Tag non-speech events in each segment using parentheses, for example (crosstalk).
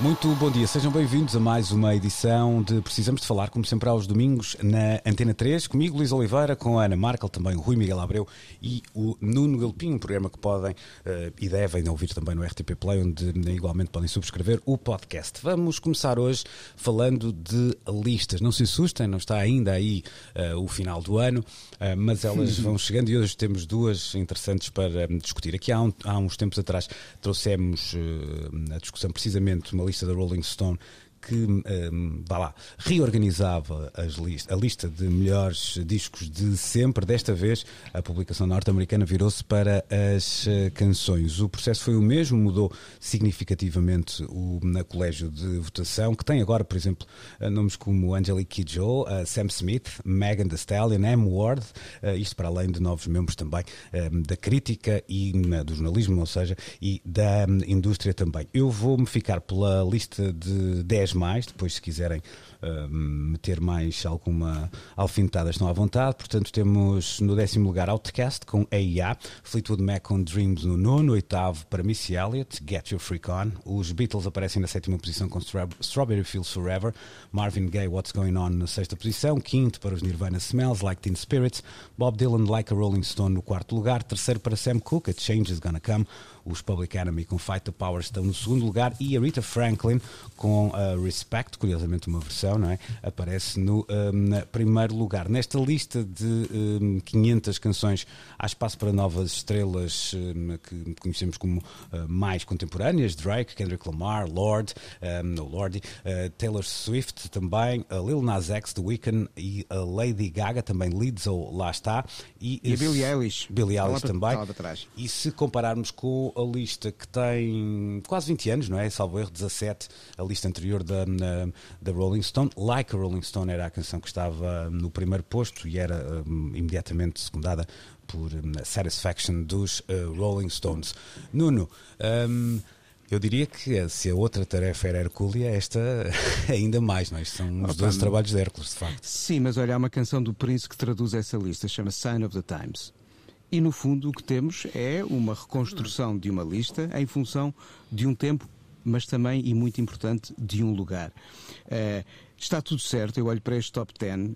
Muito bom dia, sejam bem-vindos a mais uma edição de Precisamos de Falar, como sempre aos domingos na Antena 3, comigo Luís Oliveira, com a Ana Markel, também o Rui Miguel Abreu e o Nuno Galpim, um programa que podem uh, e devem ouvir também no RTP Play, onde igualmente podem subscrever o podcast. Vamos começar hoje falando de listas, não se assustem, não está ainda aí uh, o final do ano, uh, mas elas (laughs) vão chegando e hoje temos duas interessantes para um, discutir. Aqui há, um, há, uns tempos atrás trouxemos a discussão precisamente uma lista da Rolling Stone que um, vá lá, reorganizava list a lista de melhores discos de sempre. Desta vez, a publicação norte-americana virou-se para as uh, canções. O processo foi o mesmo, mudou significativamente o na colégio de votação, que tem agora, por exemplo, uh, nomes como Angelique Kidjo, uh, Sam Smith, Megan Thee Stallion, M. Ward, isto para além de novos membros também da crítica e do jornalismo, ou seja, e da um, indústria também. Eu vou-me ficar pela lista de 10 mais, depois se quiserem uh, meter mais alguma alfinetada estão à vontade, portanto temos no décimo lugar Outcast com AIA, Fleetwood Mac com Dreams no nono, oitavo para Missy Elliott, Get Your Freak On, os Beatles aparecem na sétima posição com Strawberry Fields Forever, Marvin Gaye What's Going On na sexta posição, quinto para os Nirvana Smells Like Teen Spirits, Bob Dylan Like a Rolling Stone no quarto lugar, terceiro para Sam Cooke, A Change Is Gonna Come, os Public Enemy com Fight the Power estão no segundo lugar e a Rita Franklin com uh, Respect, curiosamente uma versão, não é? Aparece no um, primeiro lugar. Nesta lista de um, 500 canções há espaço para novas estrelas um, que conhecemos como uh, mais contemporâneas, Drake, Kendrick Lamar, Lord, um, Lordy, uh, Taylor Swift também, a Lil Nas X, The Weeknd e a Lady Gaga, também Lizzo, lá está. E, e a Billie Eilish. Billie Eilish também. E se compararmos com a lista que tem quase 20 anos, não é? Salvo erro, 17, a lista anterior da, da Rolling Stone. Like a Rolling Stone era a canção que estava no primeiro posto e era um, imediatamente secundada por um, Satisfaction dos uh, Rolling Stones. Nuno, um, eu diria que se a outra tarefa era Hercúlea, esta (laughs) ainda mais, não é? Isto são os dois trabalhos de Hércules, de facto. Sim, mas olha, há uma canção do Prince que traduz essa lista, chama Sign of the Times. E no fundo o que temos é uma reconstrução de uma lista em função de um tempo, mas também, e muito importante, de um lugar. Uh, está tudo certo, eu olho para este top 10. Uh,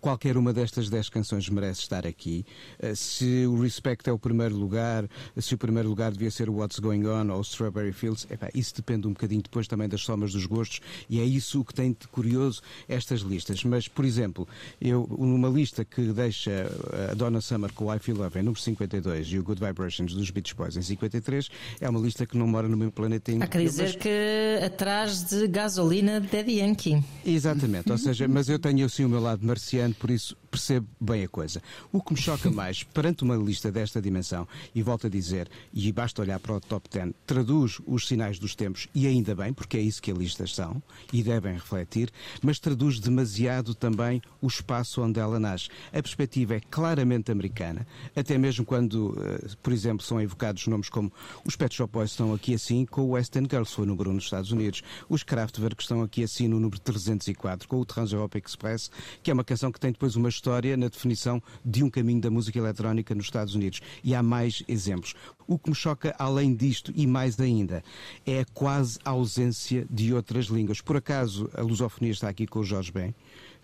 qualquer uma destas 10 canções merece estar aqui. Eh, se o Respect é o primeiro lugar, se o primeiro lugar devia ser o What's Going On ou o Strawberry Fields, epá, isso depende um bocadinho depois também das somas dos gostos e é isso o que tem de curioso estas listas. Mas, por exemplo, eu numa lista que deixa a Donna Summer com o I Feel Love em número 52 e o Good Vibrations dos Beach Boys em 53, é uma lista que não mora no meu planetinho. Há que dizer mas... que atrás de gasolina de Daddy Yankee. Exatamente, ou seja, mas eu tenho assim o meu lado marciano por isso percebo bem a coisa. O que me choca (laughs) mais, perante uma lista desta dimensão, e volto a dizer, e basta olhar para o top 10, traduz os sinais dos tempos, e ainda bem, porque é isso que as listas são, e devem refletir, mas traduz demasiado também o espaço onde ela nasce. A perspectiva é claramente americana, até mesmo quando, eh, por exemplo, são evocados nomes como os Pet Shop Boys estão aqui assim com o West End Girls, foi número 1 nos Estados Unidos, os Kraftwerk estão aqui assim no número 304, com o Trans-Europe Express, que é uma canção que tem depois uma história na definição de um caminho da música eletrónica nos Estados Unidos. E há mais exemplos. O que me choca, além disto, e mais ainda, é a quase ausência de outras línguas. Por acaso, a lusofonia está aqui com o Jorge Ben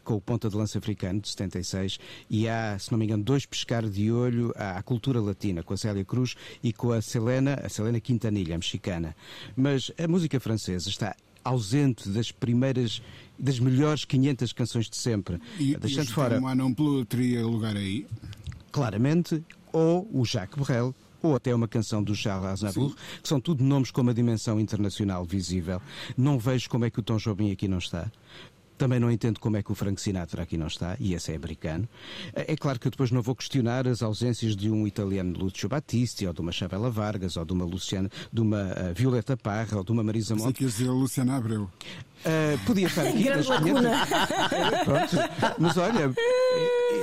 com o ponta de lança africano de 76 e há, se não me engano, dois pescar de olho à, cultura latina, com a Célia Cruz e com a Selena, a Selena Quintanilha, mexicana. Mas a música francesa está ausente das primeiras, das melhores 500 canções de sempre. E, Deixando e fora. Um não teria lugar aí? Claramente, ou o Jacques Brel, ou até uma canção do Charles Aznavour, Sim. que são tudo nomes com uma dimensão internacional visível. Não vejo como é que o Tom Jobim aqui não está. Também não entendo como é que o Frank Sinatra aqui não está, e esse é americano. É claro que eu depois não vou questionar as ausências de um italiano Lúcio Battisti, ou de uma Chavela Vargas, ou de uma Luciana, de uma uh, Violeta Parra, ou de uma Marisa Monte. Mas dizer Luciana Abreu. Uh, podia estar aqui. Grande. Pronto. Mas olha,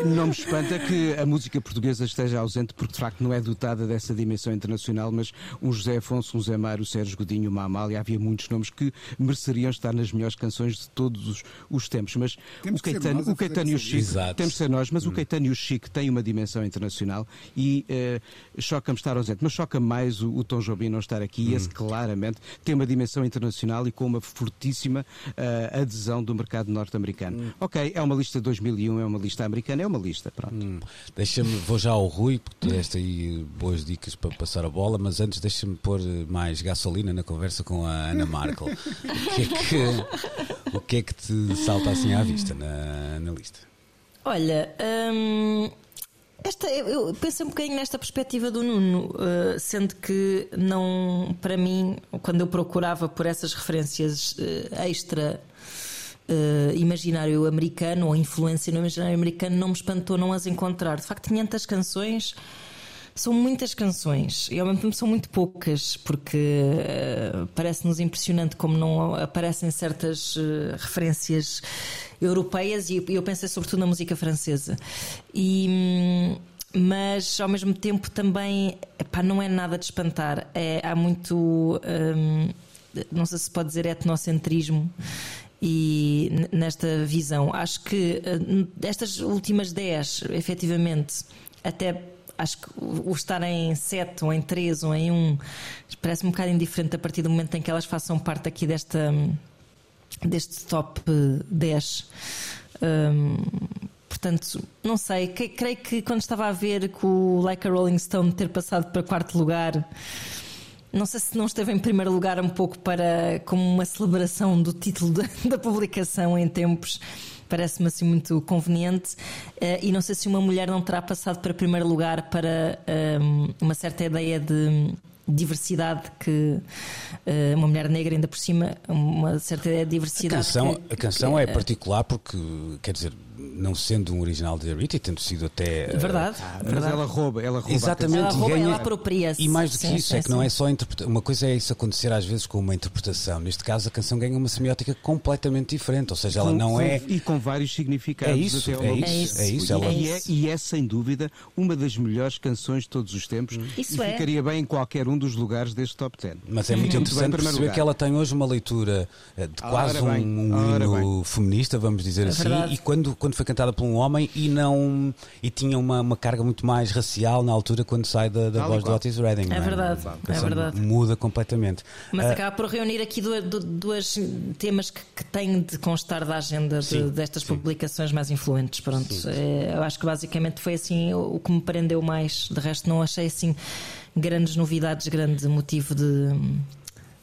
não me espanta que a música portuguesa esteja ausente, porque de facto não é dotada dessa dimensão internacional, mas um José Afonso, um Zé Mário, o Sérgio Godinho, uma Amália, havia muitos nomes que mereceriam estar nas melhores canções de todos os, os tempos. Mas temos o Caetano, o Caetano e o Chico, Exato. temos de ser nós, mas hum. o Caetano e o Chico têm uma dimensão internacional e uh, choca-me estar ausente. Mas choca-me mais o, o Tom Jobim não estar aqui, hum. esse claramente tem uma dimensão internacional e com uma fortíssima uh, adesão do mercado norte-americano. Hum. Ok, é uma lista de 2001, é uma lista americana, é uma lista, pronto. Hum. Deixa-me, vou já ao Rui, porque tu deste aí boas dicas para passar a bola, mas antes deixa-me pôr mais gasolina na conversa com a Ana Markel. (laughs) o, que é que, o que é que te salta assim à vista na, na lista? Olha, hum, esta, eu pensei um bocadinho nesta perspectiva do Nuno, uh, sendo que não, para mim, quando eu procurava por essas referências uh, extra uh, imaginário americano ou influência no imaginário americano, não me espantou não as encontrar. De facto, 500 canções são muitas canções e ao mesmo tempo são muito poucas, porque uh, parece-nos impressionante como não aparecem certas uh, referências europeias e eu pensei sobretudo na música francesa. E. mas ao mesmo tempo também epá, não é nada de espantar. É, há muito. Um, não sei se pode dizer etnocentrismo e nesta visão. Acho que estas últimas 10, efetivamente, até acho que o estar em 7 ou em 3 ou em 1 parece-me um bocado indiferente a partir do momento em que elas façam parte aqui desta deste top 10. Um, portanto, não sei, que, creio que quando estava a ver que o Like a Rolling Stone ter passado para quarto lugar não sei se não esteve em primeiro lugar um pouco para como uma celebração do título da, (laughs) da publicação em tempos. Parece-me assim muito conveniente. Uh, e não sei se uma mulher não terá passado para primeiro lugar para um, uma certa ideia de diversidade que uh, uma mulher negra ainda por cima uma certa ideia de diversidade a canção, que, a canção é que, particular porque quer dizer não sendo um original de Rita e tendo sido até. Verdade. Ah, verdade. Mas ela rouba, ela rouba. Exatamente, ela, rouba, ganha, ela apropria-se. E mais do que sim, isso, sim, é que sim. não é só interpretação. Uma coisa é isso acontecer às vezes com uma interpretação. Neste caso, a canção ganha uma semiótica completamente diferente. Ou seja, ela Com- não é. E com vários significados. É isso, é longo isso, é isso, ela- E, é, e é, sem dúvida, uma das melhores canções de todos os tempos. Isso e é. ficaria bem em qualquer um dos lugares deste top 10. Mas é muito Muito interessante primeiro perceber lugar. que ela tem hoje uma leitura eh, de quase um, um hino feminista, vamos dizer É assim, verdade. e quando, quando foi cantada por um homem e não e tinha uma, uma carga muito mais racial na altura quando sai da, da e voz do qual. Otis Redding. não É verdade, é verdade. Muda completamente. Mas Ah, acaba por reunir aqui duas, du- duas temas que, que têm de constar da agenda de- Sim, destas sim. publicações mais influentes. Pronto, É, eu acho que basicamente foi assim o, o que me prendeu mais. De resto, não achei assim grandes novidades, grande motivo de,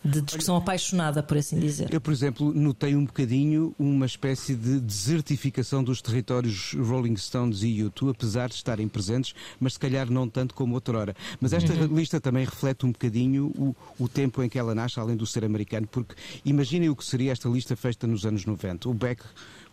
de discussão apaixonada, por assim dizer. Eu, por exemplo, notei um bocadinho uma espécie de desertificação dos territórios Rolling Stones e U2, apesar de estarem presentes, mas se calhar não tanto como outrora. Mas esta Uhum. lista também reflete um bocadinho o, o tempo em que ela nasce, além do ser americano, porque imaginem o que seria esta lista feita nos anos 90. O Beck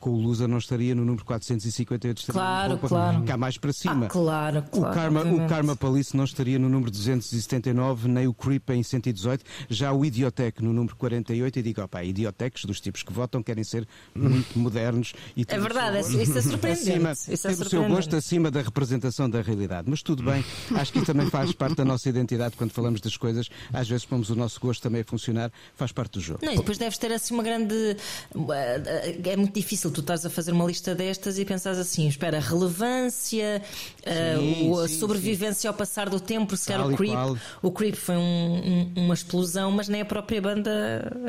com o Loser não estaria no número 458, estaria Claro, claro. cá mais para cima. Ah, claro, O claro. Karma, o. Karma Police não estaria no número 279, nem o Creep em 118, já o Idiotec no número 48. E digo, opá, idiotecs dos tipos que votam querem ser muito (laughs) modernos. E É têm o verdade, seu isso é gosto surpreendente. Acima, Isso é têm o seu gosto acima da representação da realidade. Mas tudo bem, acho que isso também faz parte da nossa identidade quando falamos das coisas. Às vezes pomos o nosso gosto também a funcionar, faz parte do jogo. Não, e depois deves ter assim uma grande. É muito difícil tu estás a fazer uma lista destas e pensares assim: espera, relevância, eh, Sim, o- a sim, sobrevivência ao passar do tempo, se calhar o Creep. qual. O Creep foi um- um- uma explosão, mas nem a própria banda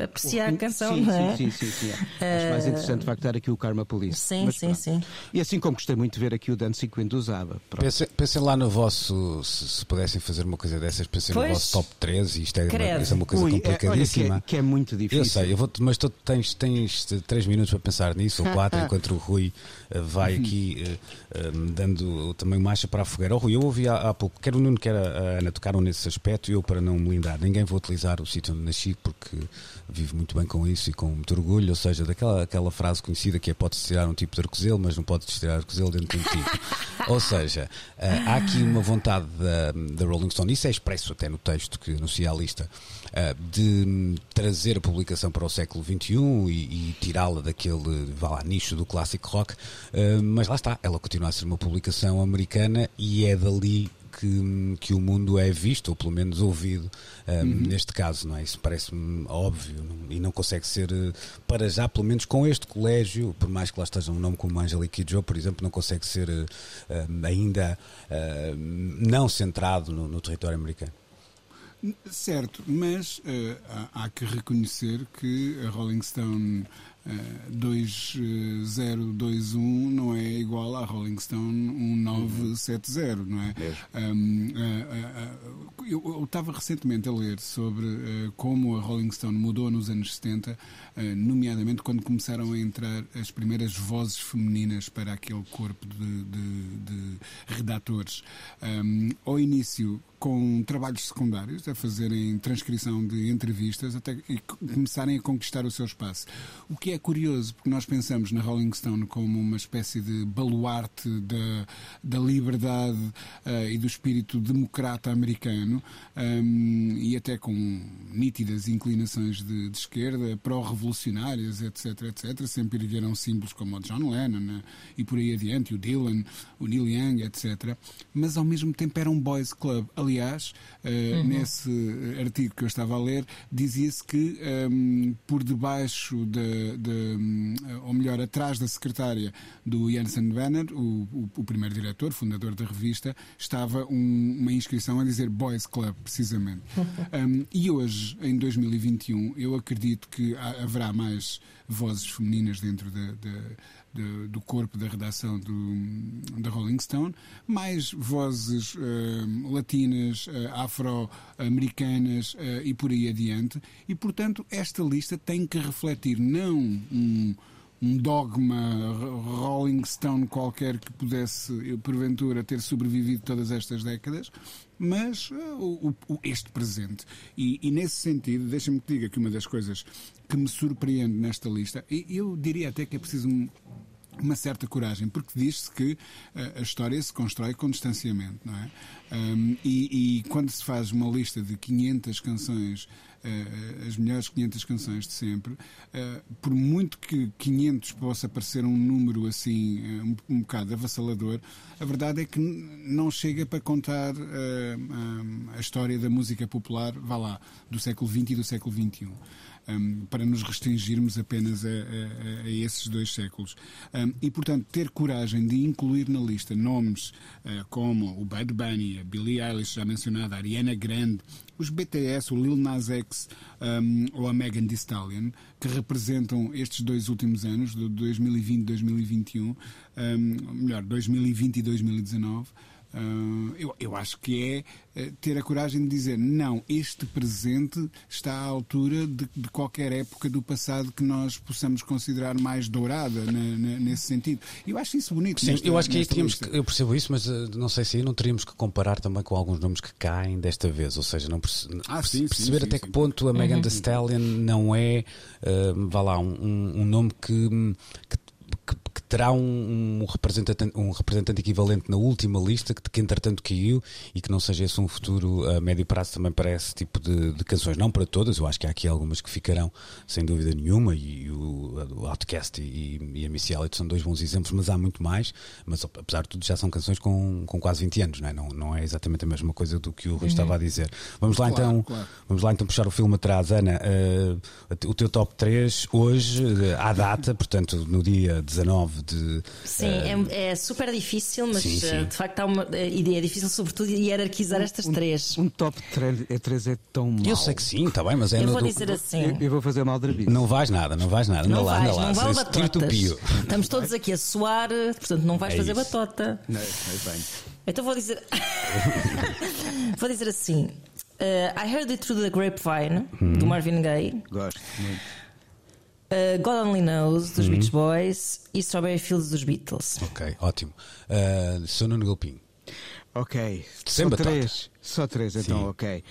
aprecia a canção, sim, não é? Sim, sim, sim. sim. Acho mais interessante de facto estar aqui o Karma Police. Sim, Mas sim, pronto. sim. E assim como gostei muito de ver aqui o Dancing Queen do Zaba. Pronto. Pensem, pensem lá no vosso, se, se pudessem fazer uma coisa dessas, pensem no Pois. vosso top 13 e isto é, uma, é uma coisa Ui, é- olha que é- complicadíssima. que, é, muito difícil. Eu sei, eu vou mas tu tens, tens 3 minutos para pensar nisso, ou (laughs) 4, enquanto o Rui eh, vai aqui eh, eh, dando também marcha para a fogueira. Oh, Rui, eu ouvi há, há pouco, quer o Nuno, quer a Ana tocaram nesse aspecto, eu para não me lindar, ninguém vou utilizar o sítio onde nasci, porque vivo muito bem com isso e com muito orgulho. Ou seja, daquela aquela frase conhecida que é: pode-se tirar um tipo de arcozelo, mas não pode-se tirar arcozelo dentro de um tipo. (laughs) ou seja, uh, há aqui uma vontade da, da Rolling Stone, isso é expresso até no texto que anuncia a lista, uh, de trazer a publicação para o século XXI e, e tirá-la daquele vá lá, nicho do clássico rock. Uh, mas lá está, ela continua a ser uma publicação americana e é dali que, que o mundo é visto, ou pelo menos ouvido, um, uhum. neste caso, não é? Isso parece-me óbvio e não consegue ser, eh, para já, pelo menos com este colégio, por mais que lá esteja um nome como Angelique Joe, por exemplo, não consegue ser um, ainda uh, não centrado no, no território americano. Certo, mas uh, há, há, que reconhecer que a Rolling Stone 2021 não é igual à Rolling Stone 1970, não é? Um, uh, uh, eu estava recentemente a ler sobre uh, como a Rolling Stone mudou nos anos 70, nomeadamente quando começaram a entrar as primeiras vozes femininas para aquele corpo de, de, de redatores. Um, ao início, com trabalhos secundários, a fazerem transcrição de entrevistas até e começarem a conquistar o seu espaço. O que é curioso, porque nós pensamos na Rolling Stone como uma espécie de baluarte da, da liberdade uh, e do espírito democrata americano um, ehm, e até com nítidas inclinações de, de esquerda, pró-revolucionárias, etc, etc. Sempre ergueram símbolos como o John Lennon né, e por aí adiante, o Dylan, o Neil Young, etc. Mas ao mesmo tempo era um boys club aliás, uh, uhum. nesse artigo que eu estava a ler, dizia-se que um, ehm, por debaixo de, de, um, ou melhor, atrás da secretária do Janssen Banner, o, o, o, primeiro diretor, fundador da revista, estava um, uma inscrição a dizer Boys Club, precisamente. (laughs) um, e hoje, em 2021, eu acredito que haverá mais vozes femininas dentro da, da de, do corpo da redação do, da Rolling Stone, mais vozes uh, latinas, uh, afro-americanas uh, e por aí adiante. E, portanto, esta lista tem que refletir não um um dogma Rolling Stone qualquer que pudesse, porventura, ter sobrevivido todas estas décadas, mas uh, o, este presente. E, e nesse sentido, deixa-me que diga que uma das coisas que me surpreende nesta lista, e eu diria até que é preciso uma certa coragem, porque diz-se que uh, a história se constrói com distanciamento, não é? Um, e, e, quando se faz uma lista de 500 canções, uh, as melhores 500 canções de sempre, uh, por muito que 500 possa parecer um número assim um, um bocado avassalador, a verdade é que não chega para contar a história da música popular, vá lá, do século XX e do século XXI um, para nos restringirmos apenas a, a, a esses dois séculos. Um, e, portanto, ter coragem de incluir na lista nomes uh, como o Bad Bunny, a Billie Eilish, já mencionada, a Ariana Grande, os BTS, o Lil Nas X um, ou a Megan Thee Stallion, que representam estes dois últimos anos, de 2020 e 2021, um, melhor, 2020 e 2019, Uh, eu, eu acho que é uh, ter a coragem de dizer não, este presente está à altura de, de qualquer época do passado que nós possamos considerar mais dourada na, na, nesse sentido. Eu acho isso bonito. Sim, nesta, eu acho que aí tínhamos que, eu percebo isso, mas uh, não sei se aí não teríamos que comparar também com alguns nomes que caem desta vez, ou seja, não perce ah, sim, perceber sim, até sim, que ponto a Megan uhum. Thee Stallion não é, vá lá, um, um nome que, que terá um, um, representante, um representante equivalente na última lista que, que entretanto caiu e que não seja esse um futuro a médio prazo também para esse tipo de, de canções. Não para todas, eu acho que há aqui algumas que ficarão sem dúvida nenhuma e o, o Outcast e, e a Missy Elliott são dois bons exemplos, mas há muito mais. Mas apesar de tudo, já são canções com, com quase 20 anos, não é? Não, não é exatamente a mesma coisa do que o Rui uhum. estava a dizer. Vamos lá claro, então, claro. vamos lá então puxar o filme atrás, Ana. Uh, o teu top 3 hoje, uh, à data, portanto, no dia 19 de. Sim, uh, é, é, super difícil, mas sim, sim. de facto há uma ideia difícil, sobretudo, hierarquizar estas um, três. Um, top 3 é, 3 é tão mau. Eu sei que sim, está bem, mas é Eu no, vou dizer assim. Eu, eu, vou fazer mal de Não vais nada, não vais nada. Não, vais, lá, não lá. Não batotas. Estamos todos aqui a suar, portanto não vais é fazer isso. batota. Não, é bem. Então vou dizer. (laughs) vou dizer assim. Uh, I Heard It Through the Grapevine, hum. do Marvin Gaye. Gosto muito. Uh, God Only Knows, dos hum. Beach Boys, e Strawberry Fields, dos Beatles. Ok, ótimo. Uh, Sou Nuno Galpim. Ok. Sem só três. Só três, então, Sim. ok.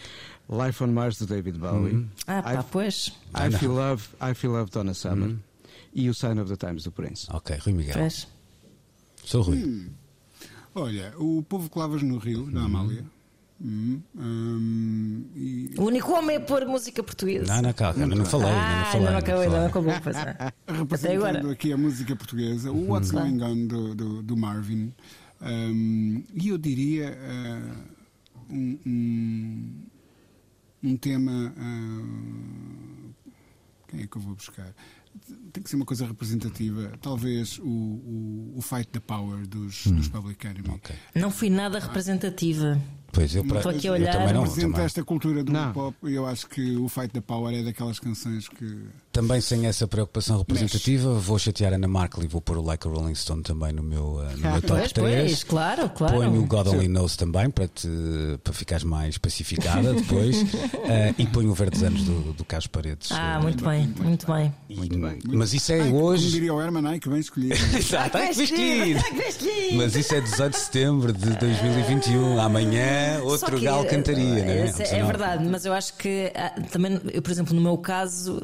Life on Mars do David Bowie. Ah, pá, I, pois. I Feel Love, I Feel Love Donna Summer. E o Sign of the Times do Prince. Ok, Rui Miguel. pois. Sou Rui. Olha, o Povo Clavas no Rio, da Amália. Hum, hum, e O único homem a pôr música portuguesa. Não, não, calma, ainda não falei. ah, não falei. não acabou, ainda não falei. acabou. É. (laughs) Até representando agora. aqui a música portuguesa, o What's Going On do, do, do Marvin. Hum, e eu diria ah, um, um, um tema. ah, quem é que eu vou buscar? Tem que ser uma coisa representativa. Talvez o, o, o Fight the Power dos, dos Public Enemy. Ok. Não fui nada representativa. Pois eu, para, Estou aqui a eu olhar. também não. Representa Também, esta cultura do Não. pop e eu acho que o Fight the Power é daquelas canções que. Também sem essa preocupação representativa, vou chatear a Ana Markel e vou pôr o Like a Rolling Stone também no meu, uh, no meu (laughs) top Pois, 3. pois, claro, claro. Ponho o God Only Knows também para, te, para ficares mais pacificada depois. Uh, (laughs) e ponho o Verdes Anos do, do Carlos Paredes. Ah, Uh, muito bem, muito bem. e- muito bem. Mas isso é Ai, Como hoje. diria o Herman, ai que bem escolhido. (laughs) Exato, ai, que bem escolhido. Bem. Mas isso é 18 de setembro de 2021. Amanhã, Só outro que, galo cantaria, não é? é, é verdade, mas eu acho que ah, também, eu, por exemplo, no meu caso,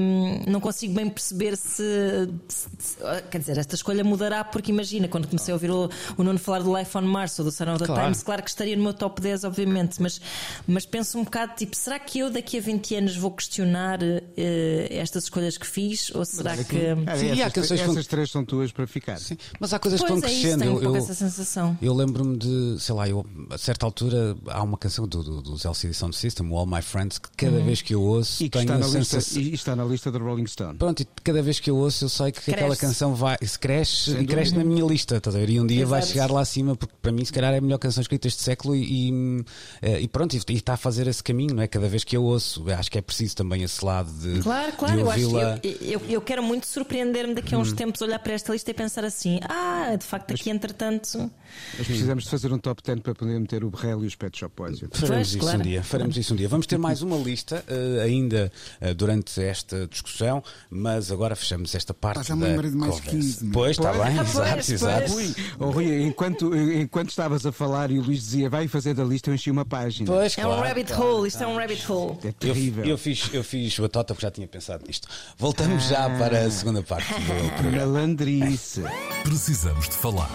hum, não consigo bem perceber se, se- se- ah, Quer dizer, esta escolha mudará, porque imagina, quando comecei a ouvir o, o Nuno falar do Life on Mars ou do Son of the Claro. Times, claro que estaria no meu top 10, obviamente, mas, mas penso um bocado, tipo, será que eu daqui a 20 anos vou questionar eh, estas escolhas que fiz? Ou será que. Ah, Sim, e há essas, canções que essas três são tuas para ficar. Sim, mas há coisas que Pois vão é isso, crescendo. um Eu- pouco eu- essa sensação. Eu lembro-me de, sei lá, eu, a certa altura há uma canção do, do, dos LCD Sound System, o All My Friends, que cada vez que eu ouço E que tenho está a na, lista, sensação. e está na lista do Rolling Stone. Pronto, e cada vez que eu ouço, eu sei que Cresce. aquela canção vai, se cresce Sem e cresce na minha lista, estás a ver? E um dia vai Exato. chegar lá acima, porque para mim, se calhar, é a melhor canção escrita este século e, e, eh, e pronto, e, e está a fazer esse caminho, não é? Cada vez que eu ouço, acho que é preciso também esse lado de. Claro, claro, de eu acho eu, eu, eu quero muito surpreender-me daqui a Hum. uns tempos, olhar para esta lista e pensar assim: ah, de facto, aqui entretanto. Mas precisamos de fazer um top 10 para poder meter o Berrel e os Pet Shop Boys. Faremos Pois, isso claro. um dia, faremos isso um dia. Vamos ter mais uma lista eh, ainda eh, durante esta discussão, mas agora fechamos esta parte Ah, já me da lembrei de mais conversa. 15, não é? Pois, está bem, Pois, exato, pois. exato. Rui, oh, Rui, enquanto, enquanto estavas a falar e o Luís dizia vai fazer da lista, eu enchi uma página. Pois, É um claro, rabbit claro. hole, isto é um rabbit hole. É Eu, terrível. eu fiz, eu fiz batota porque já tinha pensado nisto. Voltamos já Ah. para a segunda parte do (laughs) programa. Malandrice. Precisamos de falar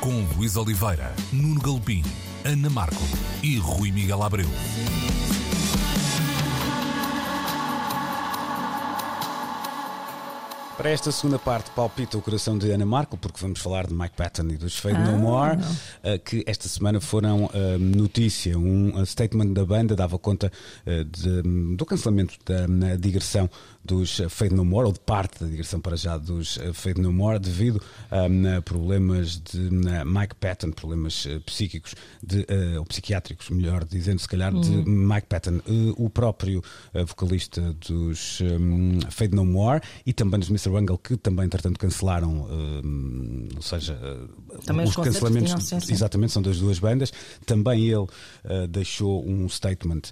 com Luís Oliveira, Nuno Galpim, Ana Marco e Rui Miguel Abreu. Para esta segunda parte, palpita o coração de Ana Marco, porque vamos falar de Mike Patton e dos Fade Ah, No More, eh, que esta semana foram eh, notícia. Um eh, statement da banda dava conta de- do cancelamento da digressão dos eh, Fade No More, ou de parte da digressão para já dos eh, Fade No More, devido eh, a problemas de eh, Mike Patton, problemas eh, psíquicos, de, ou psiquiátricos, melhor dizendo, se calhar, de Mike Patton, o próprio vocalista dos Fade No More e também dos Mr. Bungle, que também, entretanto, cancelaram, ou seja, Também os sim, sim. Exatamente, são das duas bandas. Também ele deixou um statement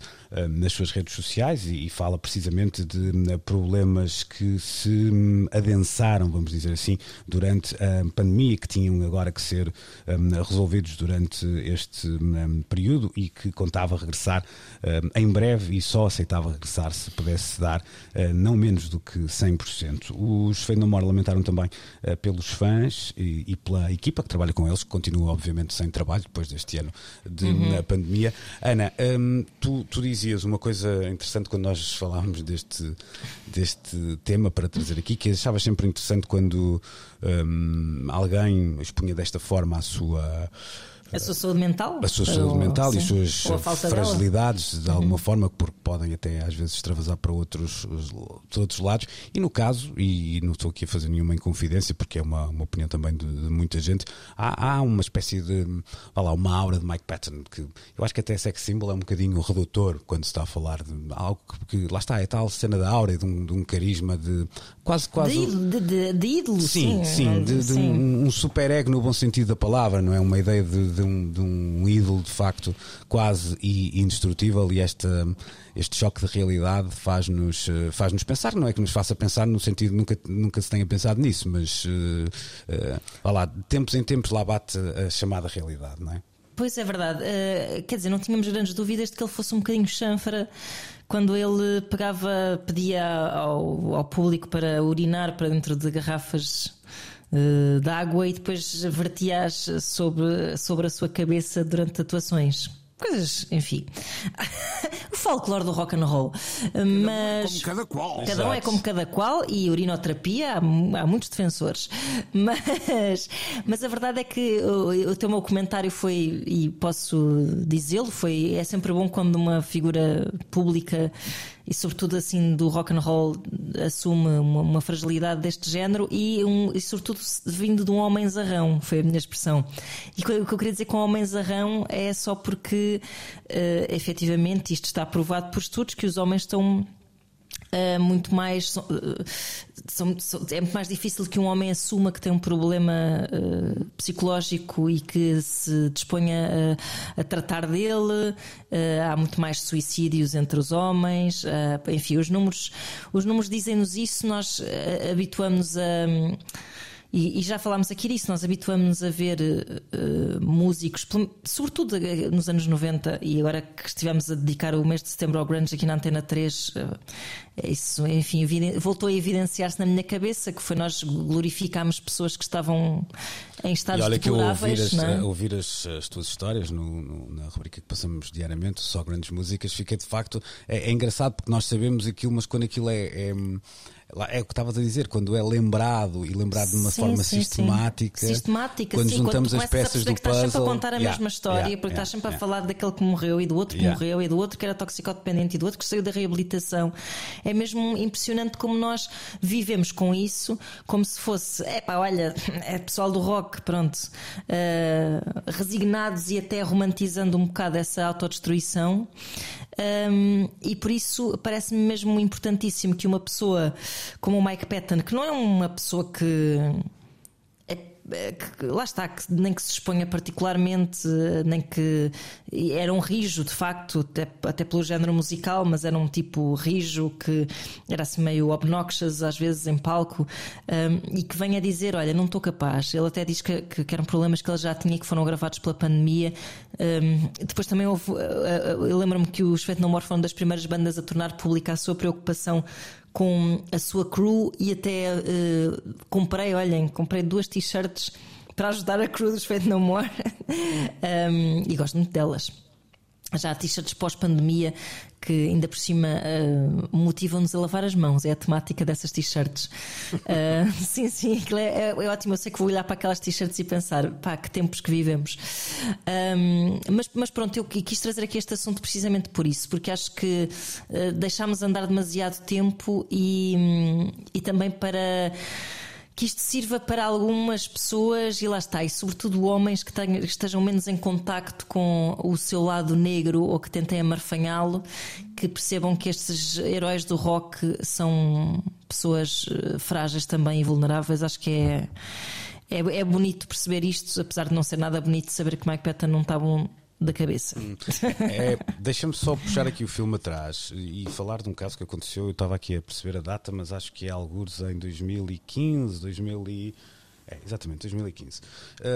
nas suas redes sociais e, e fala precisamente de eh, problemas que se hum, adensaram, vamos dizer assim, durante a pandemia, que tinham agora que ser hum, resolvidos durante este hum, período e que contava regressar hum, em breve e só aceitava regressar se pudesse dar eh, não menos do que 100%. Os Fade No More lamentaram também eh, pelos fãs e, pela equipa que trabalha com eles, que continua obviamente sem trabalho depois deste ano de eh, pandemia. Ana, hum, tu, tu dizias uma coisa interessante quando nós falávamos deste, deste tema para trazer aqui, que achavas sempre interessante quando hum, alguém expunha desta forma a sua A sua saúde mental? a sua Ou- saúde mental e as sim. suas Ou falta dela. Uhum. fragilidades de alguma forma, porque podem até às vezes extravasar para outros, os- os outros lados. E no caso, e não estou aqui a fazer nenhuma inconfidência, porque é uma, uma opinião também de, de muita gente, há, há uma espécie de, vá lá, uma aura de Mike Patton, que eu acho que até sex symbol é um bocadinho redutor quando se está a falar de algo que, lá está, é tal cena da aura, e de um, de um carisma de quase, quase. De, ídolo- de, de, de ídolo, Sim, sim. sim, de, de sim. um, um super ego no bom sentido da palavra, não é? Uma ideia de, de um, de um ídolo de facto quase indestrutível e este choque de realidade faz-nos eh, faz-nos pensar, não é que nos faça pensar no sentido nunca, nunca se tenha pensado nisso, mas eh, vá lá, de tempos em tempos lá bate a chamada realidade, não é? Pois é verdade. Uh, quer dizer, não tínhamos grandes dúvidas de que ele fosse um bocadinho chanfra quando ele pegava, pedia ao, ao público para urinar para dentro de garrafas uh, de água e depois vertia-as sobre, sobre a sua cabeça durante atuações coisas, enfim. (laughs) o folclore do rock and roll. Mas. Como cada qual. Cada Exato. um é como cada qual e urinoterapia há, há muitos defensores. (laughs) Mas, mas a verdade é que o, o teu meu comentário foi, e posso dizê-lo, foi é sempre bom quando uma figura pública e sobretudo assim do rock and roll assume uma, uma fragilidade deste género e, um, e sobretudo vindo de um homem zarrão, foi a minha expressão. E o que eu queria dizer com homem zarrão é só porque uh, efetivamente isto está provado por estudos que os homens estão Uh, muito mais uh, são, são, é muito mais difícil que um homem assuma que tem um problema uh, psicológico e que se disponha a, a tratar dele. há muito mais suicídios entre os homens. enfim, os números, os números dizem-nos isso. Nós habituamos a e, e, já falámos aqui disso, nós habituamos-nos a ver uh, músicos, sobretudo eh, nos anos 90, e agora que estivemos a dedicar o mês de setembro ao Grunge aqui na Antena 3, uh, isso, enfim, voltou a evidenciar-se na minha cabeça que foi nós glorificámos pessoas que estavam em estados e olha que eu ouvir, as, é? ouvir as, as, tuas histórias no, no, na rubrica que passamos diariamente, só grandes músicas, fiquei de facto. É, é engraçado porque nós sabemos aquilo, mas quando aquilo é, é é o que estavas a dizer, quando é lembrado e lembrado de uma sim, forma sim, sistemática, sim. sistemática, quando sim, juntamos quando as peças do que puzzle, estás sempre a contar a yeah, mesma história, yeah, porque yeah, estás sempre a falar daquele que morreu e do outro que morreu e do outro que era toxicodependente e do outro que saiu da reabilitação. É mesmo impressionante como nós vivemos com isso, como se fosse, é pá, olha, é pessoal do rock, pronto, uh, resignados e até romantizando um bocado essa autodestruição. Um, e por isso parece-me mesmo importantíssimo que uma pessoa como o Mike Patton, que não é uma pessoa que que, lá está, que nem que se exponha particularmente, nem que era um rijo, de facto, até, até pelo género musical, mas era um tipo rijo que era assim meio obnoxious às vezes em palco um, e que vem a dizer: Olha, não estou capaz. Ele até diz que, que, eram problemas que ele já tinha que foram gravados pela pandemia. Um, depois também houve. Uh, eu lembro-me que os Fate No More foram das primeiras bandas a tornar pública a sua preocupação com a sua crew e até uh, comprei, olhem, comprei duas t-shirts para ajudar a crew dos Fate No More (laughs) um, e gosto muito delas. Já t-shirts pós-pandemia que ainda por cima uh, motivam-nos a lavar as mãos, é a temática dessas t-shirts. Uh, (laughs) sim, sim, é, é, é, ótimo. Eu sei que vou olhar para aquelas t-shirts e pensar, pá, que tempos que vivemos. Um, mas, mas pronto, eu quis trazer aqui este assunto precisamente por isso, porque acho que uh, deixámos andar demasiado tempo e, um, e também para que isto sirva para algumas pessoas, e lá está, e sobretudo homens que, tenham, que estejam menos em contacto com o seu lado negro ou que tentem amarfanhá-lo, que percebam que estes heróis do rock são pessoas eh, frágeis também e vulneráveis. Acho que é. É, é bonito perceber isto, apesar de não ser nada bonito saber que Mike Patton não está bom da cabeça. Hum. É, Deixa-me só puxar aqui o filme atrás e falar de um caso que aconteceu. Eu estava aqui a perceber a data, mas acho que é alguns em 2015, 2000 e... É, exatamente, 2015.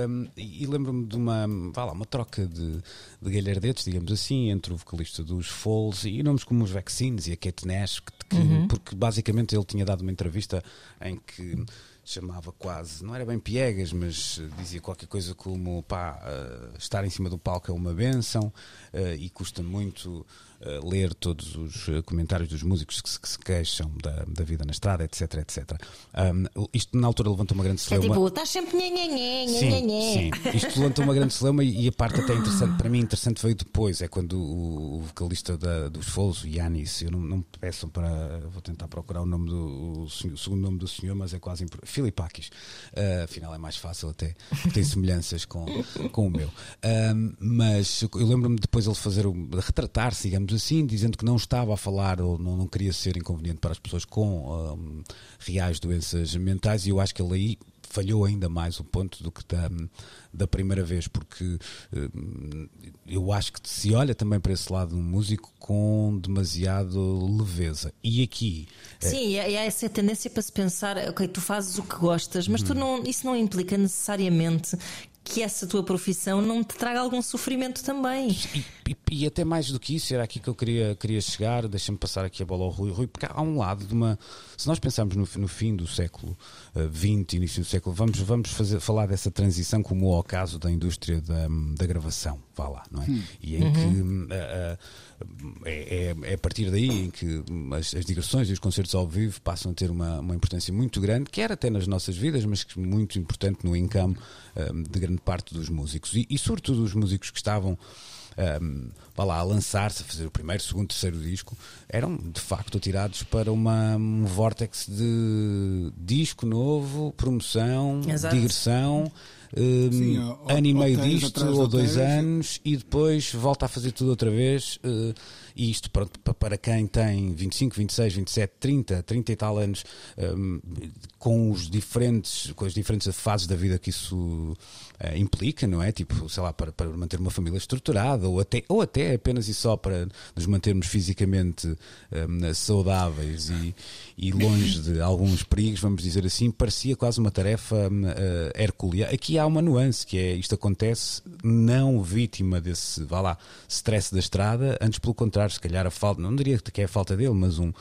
Um, e, e lembro-me de uma, vá lá, uma troca de, de galhardetes, digamos assim, entre o vocalista dos Falls e nomes como os Vaccines e a Kate Nash, que, que, uhum. porque basicamente ele tinha dado uma entrevista em que chamava quase, não era bem piegas, mas dizia qualquer coisa como pá, uh, estar em cima do palco é uma benção uh, e custa muito uh, ler todos os comentários dos músicos que se, que se queixam da, da, vida na estrada, etc, etc. Um, isto na altura levantou uma grande celeuma. É tipo, estás sempre nhê, nhê, nhê, sim, sim, isto levantou uma grande celeuma e, e, a parte até interessante, para mim interessante veio depois, é quando o, o vocalista da, dos Foles, o Yanis, eu não, não me peçam para, vou tentar procurar o nome do o, o segundo nome do senhor, mas é quase impossível Filipakis. Uh, afinal é mais fácil até, tem semelhanças com, com o meu. Uh, mas eu lembro-me depois ele fazer, retratar-se, digamos assim, dizendo que não estava a falar ou não, não queria ser inconveniente para as pessoas com um, reais doenças mentais e eu acho que ele aí falhou ainda mais o ponto do que da, da primeira vez, porque hum, eu acho que se olha também para esse lado um músico com demasiado leveza. E aqui. É Sim, é... há essa tendência para se pensar, ok, tu fazes o que gostas, mas tu uhum. não, isso não implica necessariamente que essa tua profissão não te traga algum sofrimento também. E, e, até mais do que isso, era aqui que eu queria, queria chegar. Deixa-me passar aqui a bola ao Rui. Rui, porque há um lado de uma. Se nós pensarmos no, no fim do século XX, uh, início do século, vamos, vamos fazer, falar dessa transição como ao caso da indústria da, da gravação, vá lá, não é? Hum. E em uhum. que. Uh, uh, é, é, a partir daí em que as, as, digressões e os concertos ao vivo passam a ter uma, uma importância muito grande, quer até nas nossas vidas, mas que muito importante no um, de grande parte dos músicos. E, e sobretudo os músicos que estavam um, lá, a lançar-se, a fazer o primeiro, segundo, terceiro disco, eram de facto atirados para uma, um vórtex de disco novo, promoção, Exato. digressão. Um, Sim, ano e meio disto, ou dois anos, e depois volta a fazer tudo outra vez. Uh, e isto, pronto, para quem tem 25, 26, 27, 30, 30 e tal anos, um, com, os diferentes, com as diferentes fases da vida que isso uh, implica, não é? Tipo, sei lá, para, para manter uma família estruturada, ou até, ou até apenas e só para nos mantermos fisicamente um, saudáveis e, e longe de alguns perigos, vamos dizer assim, parecia quase uma tarefa uh, hercúlea. Aqui há uma nuance, que é isto acontece não vítima desse, vá lá, stress da estrada, antes pelo contrário se calhar a falta, não diria que é a falta dele, mas um,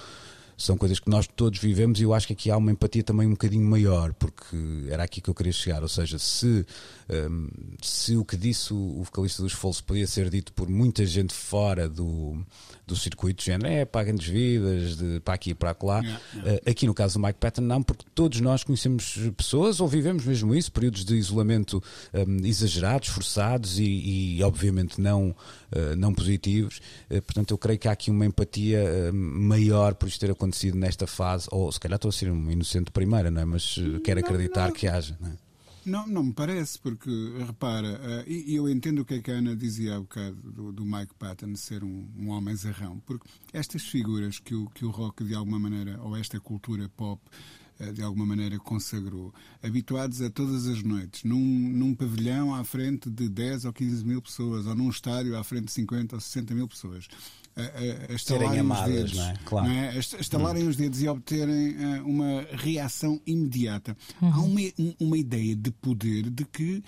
são coisas que nós todos vivemos e eu acho que aqui há uma empatia também um bocadinho maior, porque era aqui que eu queria chegar. Ou seja, se, um, se o que disse o, o vocalista dos Foles podia ser dito por muita gente fora do, do circuito, de género, é para grandes vidas, de para aqui e para lá. Yeah, yeah. Uh, aqui no caso do Mike Patton, não, porque todos nós conhecemos pessoas ou vivemos mesmo isso, períodos de isolamento um, exagerados, forçados e, e obviamente não, uh, não positivos. Uh, portanto, eu creio que há aqui uma empatia maior por isto ter acontecido nesta fase, ou se calhar estou a ser um inocente primeira, não é? mas quero acreditar não. que haja. Não é? Não, não me parece, porque repara, uh, e, eu entendo o que, é que a Ana dizia há bocado do, do Mike Patton ser um, um homem zarrão, porque estas figuras que o, que o rock de alguma maneira, ou esta cultura pop, uh, de alguma maneira consagrou, habituados a todas as noites, num, num pavilhão à frente de 10 ou 15 mil pessoas, ou num estádio à frente de 50 ou 60 mil pessoas a, a estalarem amadas, os dedos, não é? Claro. Não é? A estalarem hum. os dedos e obterem uh, uma reação imediata. Uhum. Há uma, uma ideia de poder de que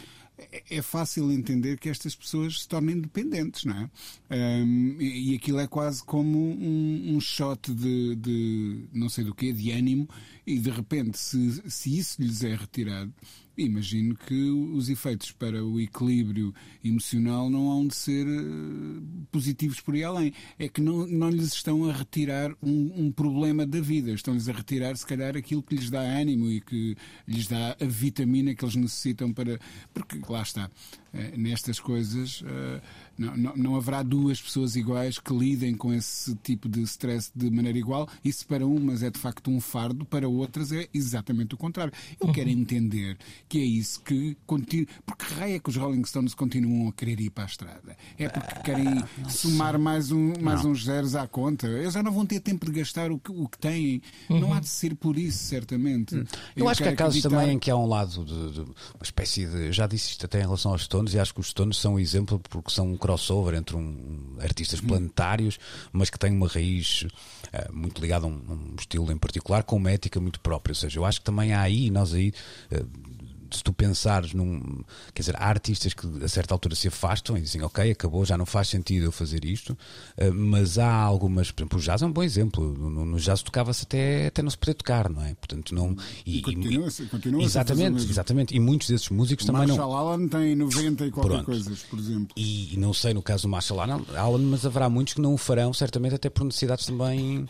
é fácil entender que estas pessoas se tornem dependentes, não é? Um, e, aquilo é quase como um, um shot de, de, não sei do quê, de ânimo, e de repente, se, se isso lhes é retirado, imagino que os efeitos para o equilíbrio emocional não hão de ser uh, positivos por aí além. É que não, não lhes estão a retirar um, um problema da vida, estão-lhes a retirar, se calhar, aquilo que lhes dá ânimo e que lhes dá a vitamina que eles necessitam para. Porque, lá está, uh, nestas coisas. Não, não, não, haverá duas pessoas iguais que lidem com esse tipo de stress de maneira igual. Isso para umas é de facto um fardo, para outras é exatamente o contrário. Eu uhum. quero entender que é isso que continua. Porque raio é que os Rolling Stones continuam a querer ir para a estrada? É porque querem ah, somar mais, um, mais uns zeros à conta? Eles já não vão ter tempo de gastar o que, o que têm. Uhum. Não há de ser por isso, certamente. Uhum. Eu, Eu, acho que há casos acreditar... também em que há um lado de, de, uma espécie de. Já disse isto até em relação aos Stones, e acho que os Stones são um exemplo porque são crossover entre um, artistas uhum. planetários, mas que têm uma raiz uh, muito ligada a um, um, estilo em particular, com uma ética muito própria. Ou seja, eu acho que também há aí, nós aí. Uh, se tu pensares num. Quer dizer, há artistas que a certa altura se afastam e dizem, ok, acabou, já não faz sentido eu fazer isto, uh, mas há algumas. Por exemplo, o jazz é um bom exemplo. No, no jazz tocava-se até, até não se poder tocar, não é? Portanto, não. E, e continua, -se, continua Exatamente, exatamente. E muitos desses músicos o também Marshall não. Marshall Allen tem 90 e qualquer coisa, por exemplo. E, e não sei no caso do Marshall Allen, mas haverá muitos que não o farão, certamente, até por necessidades também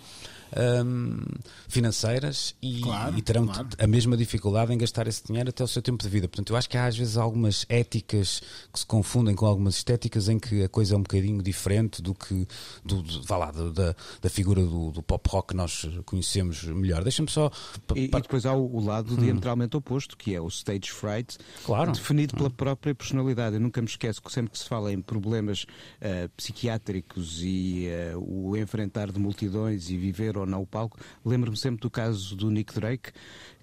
um, financeiras e, claro, e terão claro. a mesma dificuldade em gastar esse dinheiro até o seu tempo de vida. Portanto, eu acho que há às vezes algumas éticas que se confundem com algumas estéticas em que a coisa é um bocadinho diferente do que do, do vá lá, do, da, da figura do, do, pop rock que nós conhecemos melhor. Deixa-me só. E, e, depois há o, o lado hum. diametralmente oposto, que é o stage fright, claro. definido pela hum. própria personalidade. Eu nunca me esqueço que sempre que se fala em problemas uh, psiquiátricos e uh, o enfrentar de multidões e viver ou não o palco, lembro-me sempre do caso do Nick Drake,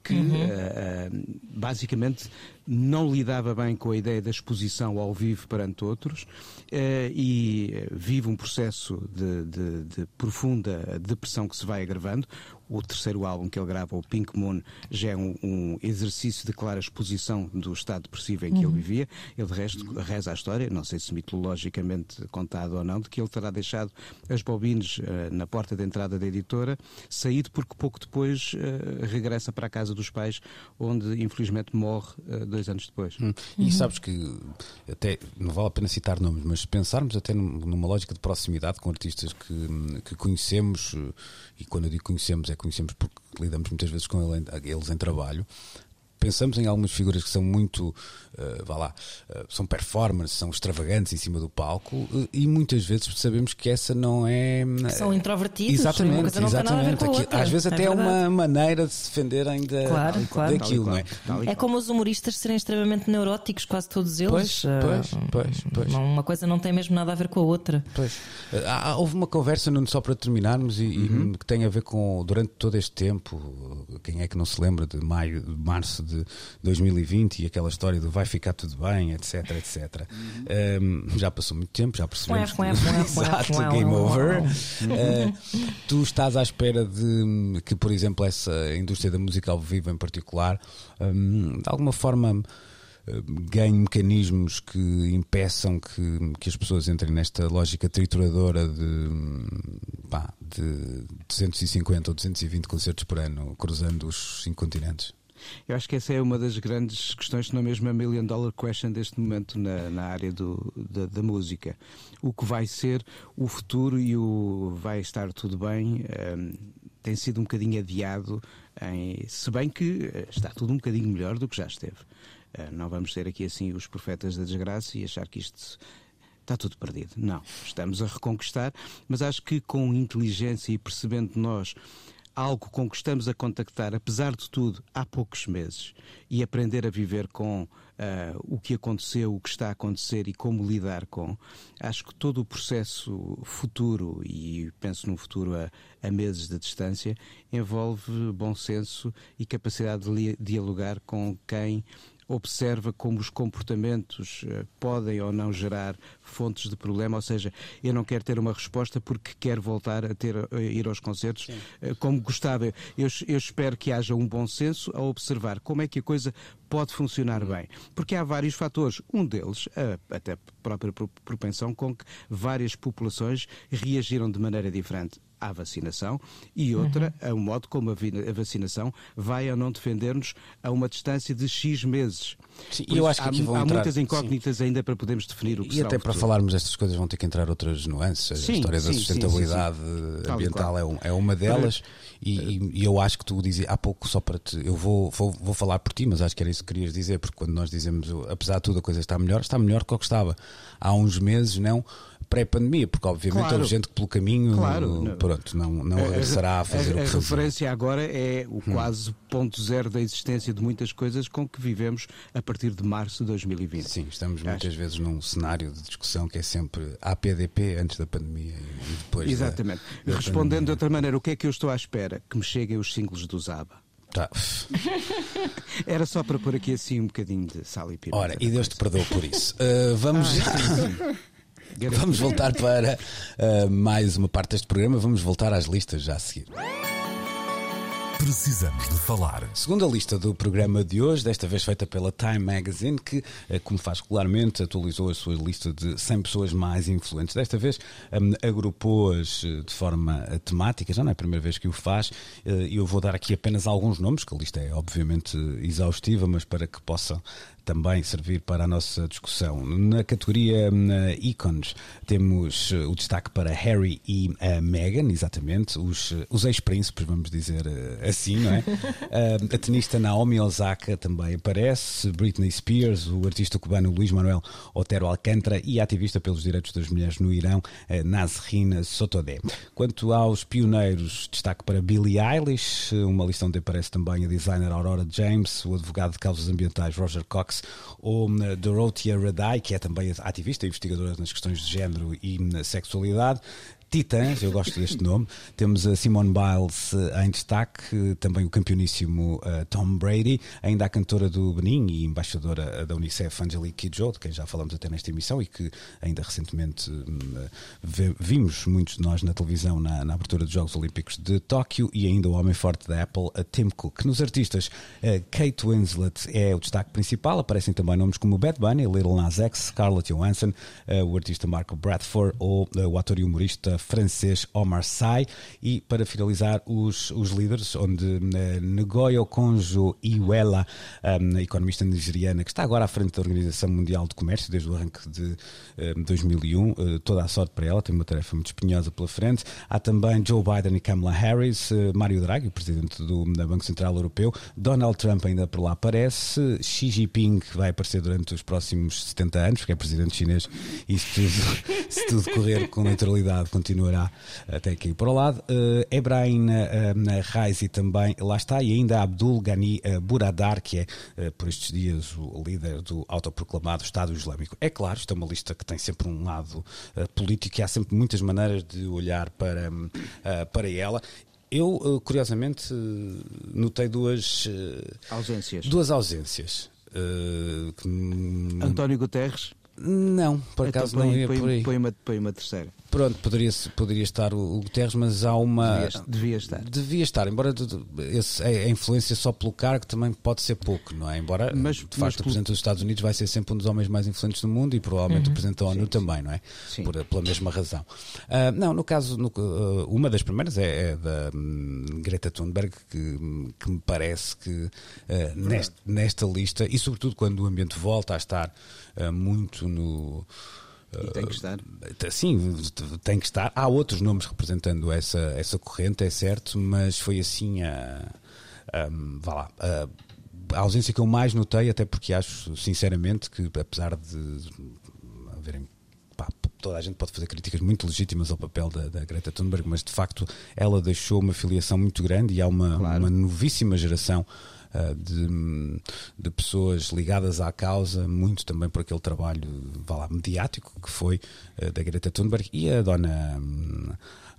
que uhum. uh, basicamente não lidava bem com a ideia da exposição ao vivo perante outros uh, e vive um processo de, de, de, profunda depressão que se vai agravando. O terceiro álbum que ele grava, o Pink Moon, já é um, um exercício de clara exposição do estado depressivo em que uhum. ele vivia. Ele, de resto, reza a história, não sei se mitologicamente contado ou não, de que ele terá deixado as bobines uh, na porta de entrada da editora, saído porque pouco depois uh, regressa para a casa dos pais, onde infelizmente morre uh, dois anos depois. Hum. E uhum. sabes que até não vale a pena citar nomes, mas pensarmos até numa lógica de proximidade com artistas que, que conhecemos, e quando eu digo conhecemos, é conhecemos porque lidamos muitas vezes com eles em trabalho pensamos em algumas figuras que são muito, uh, vá lá, uh, são performances, são extravagantes em cima do palco uh, e muitas vezes sabemos que essa não é. São introvertidos. Exatamente, exatamente. Aqui, às vezes é até é uma maneira de se defender ainda claro, claro. daquilo, não é? É como os humoristas serem extremamente neuróticos, quase todos eles. Pois, pois, pois, pois. Uma coisa não tem mesmo nada a ver com a outra. Pois. Há, houve uma conversa, só para terminarmos, e, uhum. e, que tem a ver com, durante todo este tempo, quem é que não se lembra de maio, de março de de 2020 e aquela história do vai ficar tudo bem, etc, etc. Uhum. Um, já passou muito tempo, já percebemos. (laughs) Exato, game over. Uh, tu estás à espera de que, por exemplo, essa indústria da música ao vivo em particular, um, de alguma forma ganhe mecanismos que impeçam que, que as pessoas entrem nesta lógica trituradora de, pá, de 250 ou 220 concertos por ano cruzando os cinco continentes? Eu acho que essa é uma das grandes questões, se não mesmo a million dollar question deste momento na, na área do, da, da, música. O que vai ser o futuro e o vai estar tudo bem um, tem sido um bocadinho adiado, em, se bem que eh, está tudo um bocadinho melhor do que já esteve. Uh, não vamos ser aqui assim os profetas da desgraça e achar que isto está tudo perdido. Não, estamos a reconquistar, mas acho que com inteligência e percebendo nós algo com que estamos a contactar, apesar de tudo, há poucos meses, e aprender a viver com uh, o que aconteceu, o que está a acontecer e como lidar com, acho que todo o processo futuro, e penso num futuro a, a meses de distância, envolve bom senso e capacidade de dialogar com quem observa como os comportamentos uh, podem ou não gerar fontes de problema, ou seja, eu não quero ter uma resposta porque quero voltar a ter a ir aos concertos uh, como gostava. Eu, eu, espero que haja um bom senso a observar como é que a coisa pode funcionar bem, porque há vários fatores. Um deles, a, até a própria propensão com que várias populações reagiram de maneira diferente à vacinação e outra uhum. a um modo como a vacinação vai ou não defender-nos a uma distância de X meses. Sim, eu acho que há, vão há entrar, muitas incógnitas sim. ainda para podermos definir o que E até para falarmos destas coisas vão ter que entrar outras nuances. Sim, a história da sustentabilidade ambiental é, um, é, uma delas e, e, eu acho que tu dizia há pouco só para te. Eu vou, vou, vou falar por ti, mas acho que era isso que querias dizer, porque quando nós dizemos apesar de tudo a coisa está melhor, está melhor que o que estava há uns meses, não pré-pandemia, porque obviamente claro. houve gente que pelo caminho claro. pronto, não, não regressará a fazer a, o que A referência agora é o hum. quase ponto zero da existência de muitas coisas com que vivemos a partir de março de 2020. Sim, estamos Acho. muitas vezes num cenário de discussão que é sempre APDP antes da pandemia e depois. Exatamente. Da, da Respondendo pandemia. de outra maneira, o que é que eu estou à espera? Que me cheguem os singles do Zaba. Tá. (laughs) Era só para pôr aqui assim um bocadinho de sal e pimenta. Ora, e Deus te perdoe por isso. Uh, vamos. Ah, (laughs) (laughs) Vamos voltar para uh, mais uma parte deste programa. Vamos voltar às listas já a seguir. Precisamos de falar. Segunda lista do programa de hoje, desta vez feita pela Time Magazine, que, eh, como faz regularmente, atualizou a sua lista de 100 pessoas mais influentes. Desta vez um, agrupou-as eh, de forma temática, já não é a primeira vez que o faz. E eu vou dar aqui apenas alguns nomes, que a lista é obviamente exaustiva, mas para que possam também servir para a nossa discussão. Na categoria na Icons temos o destaque para Harry e a Meghan, exatamente, os, os ex-príncipes, vamos dizer assim, não é? (laughs) a tenista Naomi Osaka também aparece, Britney Spears, o artista cubano Luís Manuel Otero Alcântara e a ativista pelos direitos das mulheres no Irão, Nazrina Sotodé. Quanto aos pioneiros, destaque para Billie Eilish, uma lista onde aparece também a designer Aurora James, o advogado de causas ambientais Roger Cox ou Dorothea Radai, que é também ativista e investigadora nas questões de género e sexualidade, Titãs, eu gosto deste nome. Temos a Simone Biles em destaque, também o campeoníssimo Tom Brady, ainda a cantora do Benin e embaixadora da Unicef, Angelique Kidjo, de quem já falamos até nesta emissão e que ainda recentemente hum, vimos muitos de nós na televisão na, na abertura dos Jogos Olímpicos de Tóquio e ainda o homem forte da Apple, Tim Cook. Nos artistas, Kate Winslet é o destaque principal, aparecem também nomes como Bad Bunny, Little Nas X, Scarlett Johansson, o artista Marco Bradford ou o ator e humorista francês Omar Sy. E para finalizar os, os líderes, onde uh, Ngoyo Konjo Iweala, um, a economista nigeriana que está agora à frente da Organização Mundial de Comércio desde o arranque de um, 2001, uh, toda a sorte para ela, tem uma tarefa muito espinhosa pela frente. Há também Joe Biden e Kamala Harris, uh, Mário Draghi, presidente do, do Banco Central Europeu, Donald Trump ainda por lá aparece, Xi Jinping vai aparecer durante os próximos 70 anos, porque é presidente chinês e se tudo, (laughs) se tudo correr com naturalidade continuará até aqui para o lado. Uh, Ebrahim uh, Raisi também lá está, e ainda Abdul Ghani uh, Buradar, que é uh, por estes dias o líder do autoproclamado Estado Islâmico. É claro, isto é uma lista que tem sempre um lado político e há sempre muitas maneiras de olhar para, para ela. Eu, curiosamente, notei duas ausências. Duas ausências. Que... António Guterres? Não, por então acaso então, põe, não ia põe, por aí. Põe uma, põe uma terceira. Pronto, poderia, poderia estar o, Guterres, mas há uma. Devia, devia, estar. Devia estar, embora esse, a influência só pelo cargo também pode ser pouco, não é? Embora, mas, de facto, mas, o Presidente dos Estados Unidos vai ser sempre um dos homens mais influentes do mundo e provavelmente uhum. o Presidente da ONU sim, também, não é? Sim. Por, pela mesma razão. Uh, não, no caso, no, uh, uma das primeiras é, é da um, Greta Thunberg, que, que, me parece que uh, neste, nesta lista, e sobretudo quando o ambiente volta a estar muito no e tem que estar. Uh, sim, tem que estar. Há outros nomes representando essa, essa corrente, é certo, mas foi assim a. a vá lá. A, a ausência que eu mais notei, até porque acho, sinceramente, que apesar de haverem toda a gente pode fazer críticas muito legítimas ao papel da, da, Greta Thunberg, mas de facto ela deixou uma filiação muito grande e há uma, claro. uma novíssima geração de, de, pessoas ligadas à causa, muito também por aquele trabalho vá lá, mediático que foi uh, da Greta Thunberg e a dona. Um,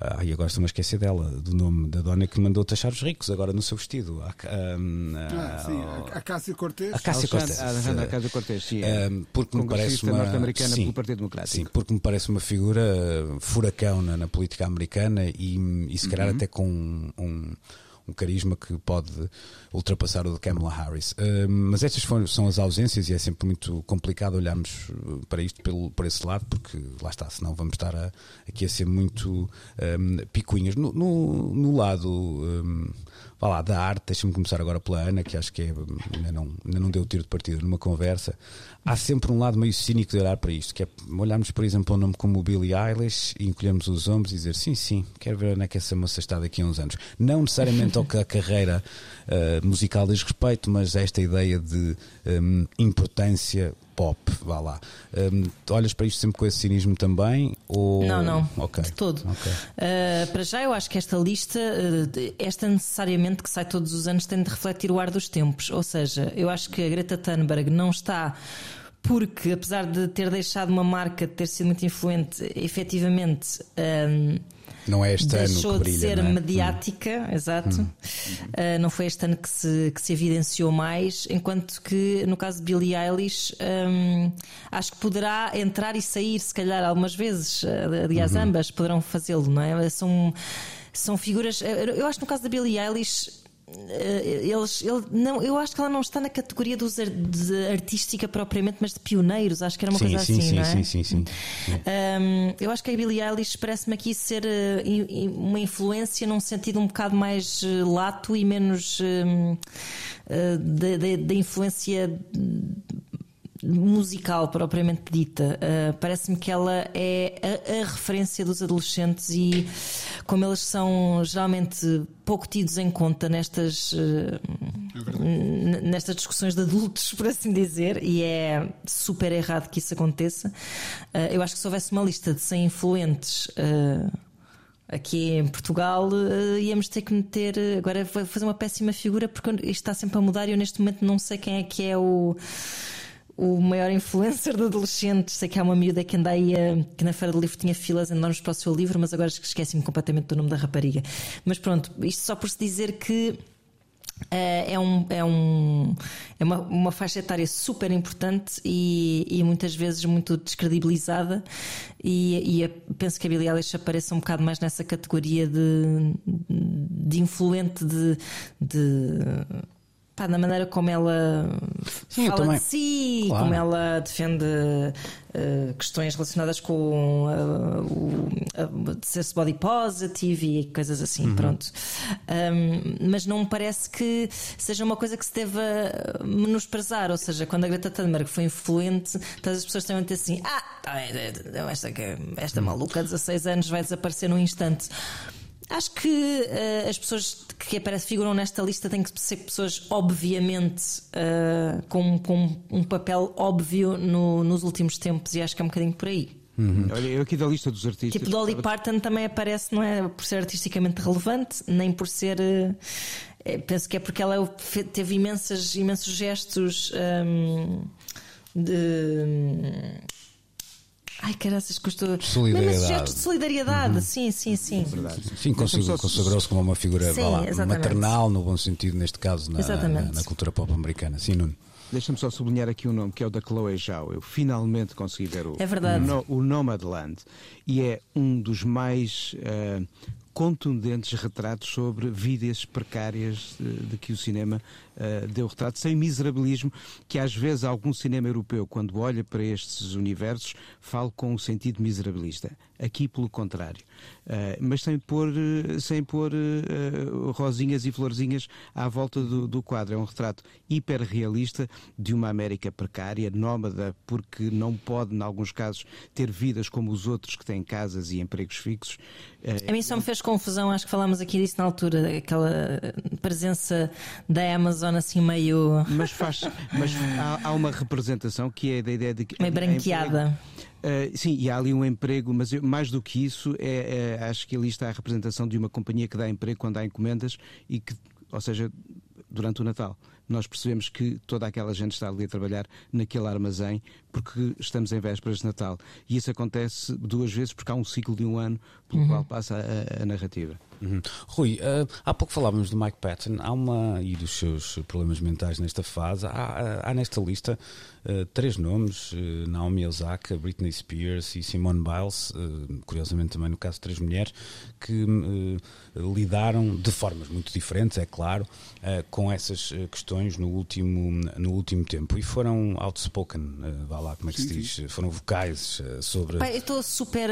Ai, agora estou-me a esquecer dela, do nome da dona que mandou taxar os ricos agora no seu vestido. A, um, ah, sim, a, a Cássia Cortez. A Cássia Cortez. A Cássia Cortez, sim. Um, porque me parece uma norte-americana pelo Partido Democrático. Sim, porque me parece uma figura furacão na, na política americana e, e se calhar uhum. até com um um carisma que pode ultrapassar o de Kamala Harris. Uh, mas estas foram, são as ausências e é sempre muito complicado olharmos uh, para isto pelo, por esse lado, porque lá está, senão vamos estar a, aqui a ser muito um, picuinhas. No, no, no lado. Um, vá lá, da arte, deixa-me começar agora pela Ana, que acho que é, ainda, não, ainda não deu tiro de partida numa conversa. Há sempre um lado meio cínico de olhar para isto, que é olharmos, por exemplo, um nome como o Billie Eilish e encolhermos os ombros e dizer sim, sim, quero ver onde é que essa moça está daqui a uns anos. Não necessariamente ao que a carreira uh, musical diz respeito, mas esta ideia de um, importância pop, vá lá. Um, olhas para isto sempre com esse cinismo também? Ou... Não, não, okay. de todo. Okay. Uh, para já, eu acho que esta lista, uh, esta necessariamente que sai todos os anos, tem de refletir o ar dos tempos. Ou seja, eu acho que a Greta Thunberg não está porque apesar de ter deixado uma marca, de ter sido muito influente, efetivamente um, não é este ano que brilha, de ser é? mediática, hum. exato. Hum. Uh, não foi este ano que se, que se evidenciou mais, enquanto que no caso de Billie Eilish, um, acho que poderá entrar e sair, se calhar, algumas vezes. Aliás, uhum. ambas poderão fazê-lo, não é? São, são figuras. Eu acho que no caso da Billie Eilish eles, ele, não, eu acho que ela não está na categoria dos, de artística propriamente, mas de pioneiros. Acho que era uma sim, coisa sim, assim, sim, não é? Sim, sim, sim. Um, eu acho que a Billie Eilish parece-me aqui ser uh, uma influência num sentido um bocado mais uh, lato e menos uh, da influência musical propriamente dita. Uh, Parece-me que ela é a, a, referência dos adolescentes e como eles são geralmente pouco tidos em conta nestas, uh, é nestas discussões de adultos, (laughs) por assim dizer, e é super errado que isso aconteça. Uh, eu acho que se houvesse uma lista de 100 influentes aqui em Portugal uh, íamos ter que meter. Agora vou fazer uma péssima figura porque isto está sempre a mudar e eu neste momento não sei quem é que é o o maior influencer de adolescentes. Sei que há uma miúda que anda aí, a, que na feira do livro tinha filas enormes para o seu livro, mas agora esqueci-me completamente do nome da rapariga. Mas pronto, isto só por se dizer que Uh, é, um, é, um, é uma, uma, faixa etária super importante e, e muitas vezes muito descredibilizada. E, e penso que a Billie Eilish apareça um bocado mais nessa categoria de, de influente de, de Pá, na maneira como ela Sim, fala de si, claro. como ela defende uh, questões relacionadas com uh, o uh, ser body positive e coisas assim, uhum. pronto. Um, mas não me parece que seja uma coisa que se deva menosprezar, ou seja, quando a Greta Thunberg foi influente, todas as pessoas a dizer assim: ah, tá, é, é, esta, esta maluca de 16 anos vai desaparecer num instante. Acho que uh, as pessoas que aparecem, figuram nesta lista têm que ser pessoas, obviamente, uh, com, com, um papel óbvio no, nos últimos tempos, e acho que é um bocadinho por aí. Uhum. Olha, eu aqui da lista dos artistas. Tipo, Dolly Parton também aparece, não é por ser artisticamente relevante, nem por ser. Uh, penso que é porque ela teve imensas, imensos gestos um, de Ai, caraças, custou. Solidariedade. Mesmo gestos de solidariedade, uhum. sim, sim, sim. É sim, consagrou-se como uma figura sim, lá, maternal, no bom sentido, neste caso, na, na, na cultura pop americana. Sim, Nuno. Deixa-me só sublinhar aqui um nome que é o da Chloe Zhao. Eu finalmente consegui ver o, é verdade. o, o Nomadland e é um dos mais uh, contundentes retratos sobre vidas precárias de, de que o cinema uh, deu retrato, sem miserabilismo, que às vezes algum cinema europeu, quando olha para estes universos, fala com um sentido miserabilista. Aqui, pelo contrário. Uh, mas sem pôr, sem pôr uh, rosinhas e florzinhas à volta do, do, quadro. É um retrato hiperrealista de uma América precária, nómada, porque não pode, em alguns casos, ter vidas como os outros que têm casas e empregos fixos. Uh, a mim só me fez confusão, acho que falámos aqui disso na altura, aquela presença da Amazon assim meio. (laughs) Mas faz. mas há, há uma representação que é da ideia de que. Meio branqueada. Uh, sim, e há ali um emprego, mas eu, mais do que isso, é, é, acho que ali está a representação de uma companhia que dá emprego quando há encomendas e que, ou seja, durante o Natal nós percebemos que toda aquela gente está ali a trabalhar naquele armazém porque estamos em vésperas de Natal. E isso acontece duas vezes porque há um ciclo de um ano pelo uhum. qual passa a, a narrativa. Uhum. Rui, uh, há pouco falávamos do Mike Patton, há uma e dos seus problemas mentais nesta fase. Há, há nesta lista uh, três nomes: uh, Naomi Osaka, Britney Spears e Simone Biles, curiosamente também no caso de três mulheres, que lidaram de formas muito diferentes, é claro, com essas questões no último, no último tempo e foram outspoken, vá lá, como é que se diz? Foram vocais sobre. Pai, eu estou super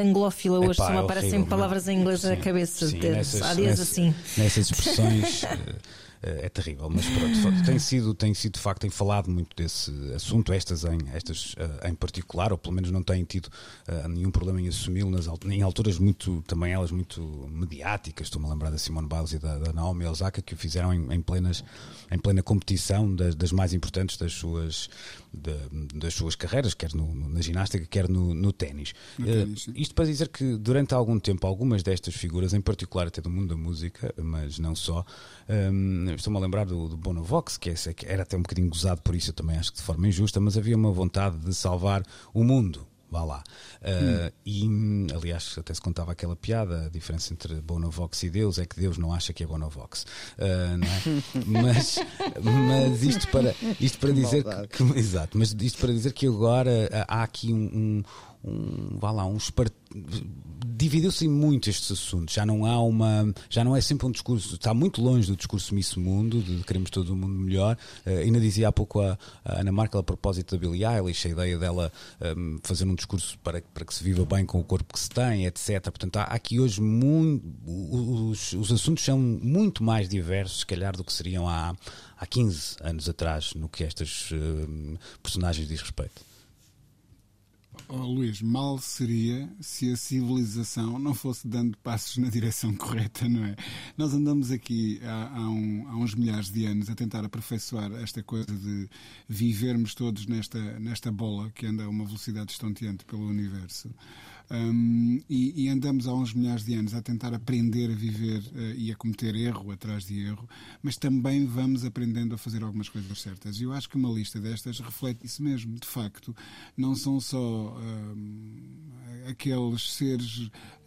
anglófila hoje, Epá, só me é aparecem palavras em inglês na cabeça. Sim, nessas, há dias nessas, assim. Nessas expressões. (laughs) Eh, é terrível, mas pronto, tem sido, tem sido de facto, tem falado muito desse assunto, estas em, estas uh, em particular, ou pelo menos não têm tido uh, nenhum problema em assumi-lo nas, em alturas muito, também elas muito mediáticas, estou-me a lembrar da Simone Biles e da, da Naomi Osaka, que o fizeram em, em plenas, em plena competição das, das mais importantes das suas, de, das suas carreiras, quer no, na ginástica, quer no, no ténis. Uh, isto para dizer que durante algum tempo, algumas destas figuras, em particular até do mundo da música, mas não só, um, Estou-me a lembrar do, do Bonovox, que, é, que era até um bocadinho gozado por isso, eu também acho que de forma injusta, mas havia uma vontade de salvar o mundo vá lá. Uh, hum. E, aliás, até se contava aquela piada, a diferença entre Bonovox e Deus é que Deus não acha que é Bonovox. Uh, não é? (laughs) mas, mas isto para, isto para dizer que, que, (laughs) Exato, mas isto para dizer que agora há aqui um, um, um vá lá, um dividiu-se muito estes assuntos. Já não há uma, já não é sempre um discurso, está muito longe do discurso Miss Mundo, de queremos todo o mundo melhor. Uh, ainda dizia há pouco a, a Ana Markel a propósito da Billie Eilish, a ideia dela um, ehm, fazer um discurso para, para que se viva bem com o corpo que se tem, etc. Portanto, há aqui hoje muito, os, os assuntos são muito mais diversos, se calhar, do que seriam há, há 15 anos atrás, no que estas uh, personagens diz respeito. Oh, Luís, mal seria se a civilização não fosse dando passos na direção (laughs) correta, não é? Nós andamos aqui há, há, um, há, uns milhares de anos a tentar aperfeiçoar esta coisa de vivermos todos nesta, nesta bola que anda a uma velocidade estonteante pelo universo. Um, e, e, andamos há uns milhares de anos a tentar aprender a viver uh, e a cometer erro atrás de erro, mas também vamos aprendendo a fazer algumas coisas certas. E eu acho que uma lista destas reflete isso mesmo. De facto, não são só aqueles seres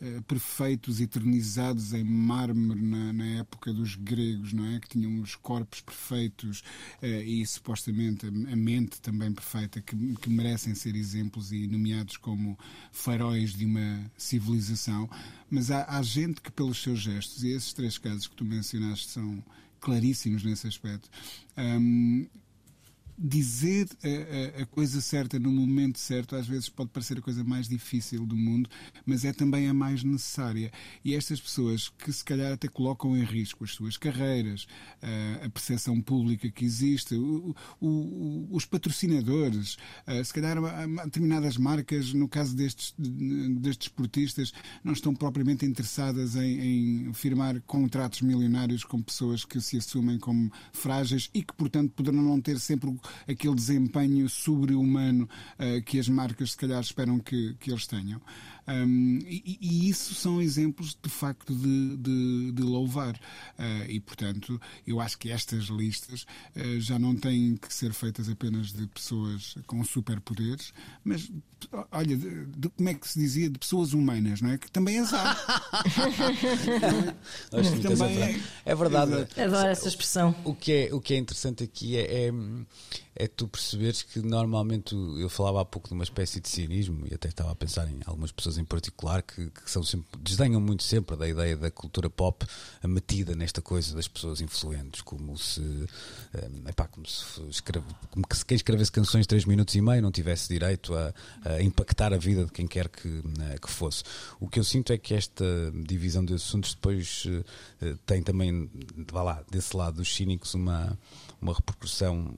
uh, perfeitos, eternizados em mármore na, na, época dos gregos, não é? Que tinham os corpos perfeitos uh, e supostamente a, a, mente também perfeita, que, que merecem ser exemplos e nomeados como faróis de uma civilização. Mas há, há gente que, pelos seus gestos, e esses três casos que tu mencionaste são claríssimos nesse aspecto. Um, dizer a, a, coisa certa no momento certo às vezes pode parecer a coisa mais difícil do mundo, mas é também a mais necessária. E estas pessoas que se calhar até colocam em risco as suas carreiras, a, a percepção pública que existe, o, o, os patrocinadores, se calhar determinadas marcas, no caso destes, destes esportistas, não estão propriamente interessadas em, em firmar contratos milionários com pessoas que se assumem como frágeis e que, portanto, poderão não ter sempre aquele desempenho sobre-humano uh, que as marcas se calhar esperam que, que eles tenham. Um, e, e, isso são exemplos de facto de, de, de louvar. Uh, e portanto, eu acho que estas listas uh, já não têm que ser feitas apenas de pessoas com superpoderes, mas olha, de, de, como é que se dizia? De pessoas humanas, não é? Que também as há. (laughs) é? também é, é verdade. Adoro essa expressão. O que é, o que é interessante aqui é, é é tu perceberes que normalmente eu falava há pouco de uma espécie de cinismo e até estava a pensar em algumas pessoas em particular que, que são sempre, desdenham muito sempre da ideia da cultura pop metida nesta coisa das pessoas influentes, como se, é epá, como se, escreve, como que quem escrevesse canções de 3 minutos e meio não tivesse direito a, a impactar a vida de quem quer que, né, que fosse. O que eu sinto é que esta divisão de assuntos depois uh, tem também, vá lá, desse lado dos cínicos, uma, uma repercussão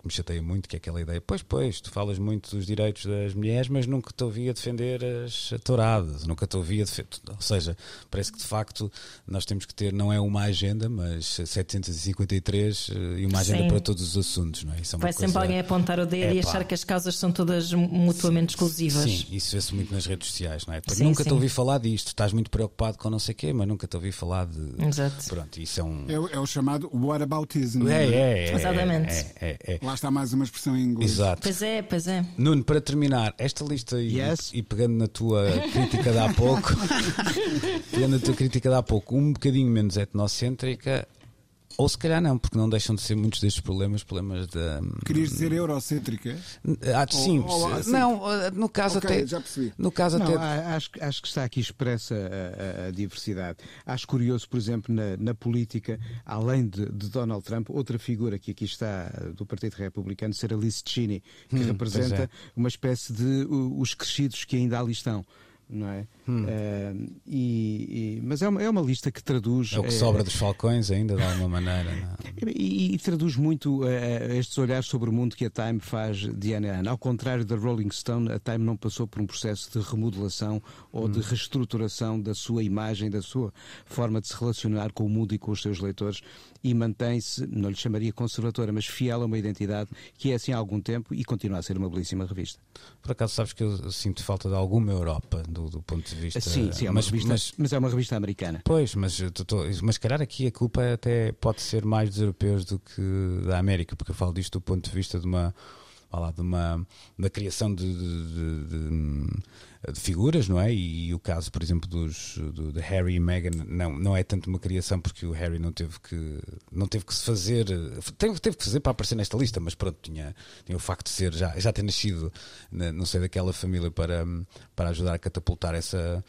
que me chateia muito, que é aquela ideia, pois, pois, tu falas muito dos direitos das mulheres, mas nunca te ouvi a defender as touradas, nunca te ouvi a defender. Ou seja, parece que de facto nós temos que ter, não é uma agenda, mas 753 eh, e uma agenda Sim. para todos os assuntos, não é? Isso é Vai coisa... sempre alguém apontar o dedo é, e achar que as causas são todas mutuamente exclusivas. Sim, isso vê-se muito nas redes sociais, não é? Sim, nunca sim. te ouvi falar disto, estás muito preocupado com não sei o quê, mas nunca te ouvi falar de. Exato. Pronto, isso é um. É, é o chamado whataboutism. É, é, é, é, Exatamente. É, é, é, Lá está mais uma expressão em inglês. Exato. Pois é, pois é. Nuno, para terminar, esta lista e, yes. e pegando na tua crítica de há pouco, (laughs) pegando na tua crítica de há pouco, um bocadinho menos etnocêntrica, ou se calhar não, porque não deixam de ser muitos destes problemas problemas da. Querias dizer eurocêntrica? Ah, sim. Ou, ou, assim. Não, no caso okay, até. Já percebi. No caso não, até. Acho, acho que está aqui expressa a, a, a diversidade. Acho curioso, por exemplo, na, na política, além de, de, Donald Trump, outra figura que aqui está do Partido Republicano ser a Liz Cheney, que hum, representa é. uma espécie de os crescidos que ainda ali estão não é? Hum. Uh, e, e, mas é uma, é uma lista que traduz. É o que sobra dos falcões, ainda de alguma maneira. É? E, e, traduz muito uh, estes olhares sobre o mundo que a Time faz de ano a ano. Ao contrário da Rolling Stone, a Time não passou por um processo de remodelação ou hum. de reestruturação da sua imagem, da sua forma de se relacionar com o mundo e com os seus leitores e mantém-se, não lhe chamaria conservadora, mas fiel a uma identidade que é assim há algum tempo e continua a ser uma belíssima revista. Por acaso sabes que eu sinto falta de alguma Europa do, do ponto de vista. Sim, sim, é mas, revista, mas, mas, é uma revista americana. Pois, mas, tô, mas calhar aqui a culpa até pode ser mais dos europeus do que da América, porque eu falo disto do ponto de vista de uma lá, de uma da criação de, de, de, de, figuras, não é? E, o caso, por exemplo, dos do, de Harry e Meghan não, não é tanto uma criação porque o Harry não teve que não teve que se fazer teve, teve que fazer para aparecer nesta lista, mas pronto, tinha, tinha o facto de ser já, já ter nascido não sei daquela família para, para ajudar a catapultar essa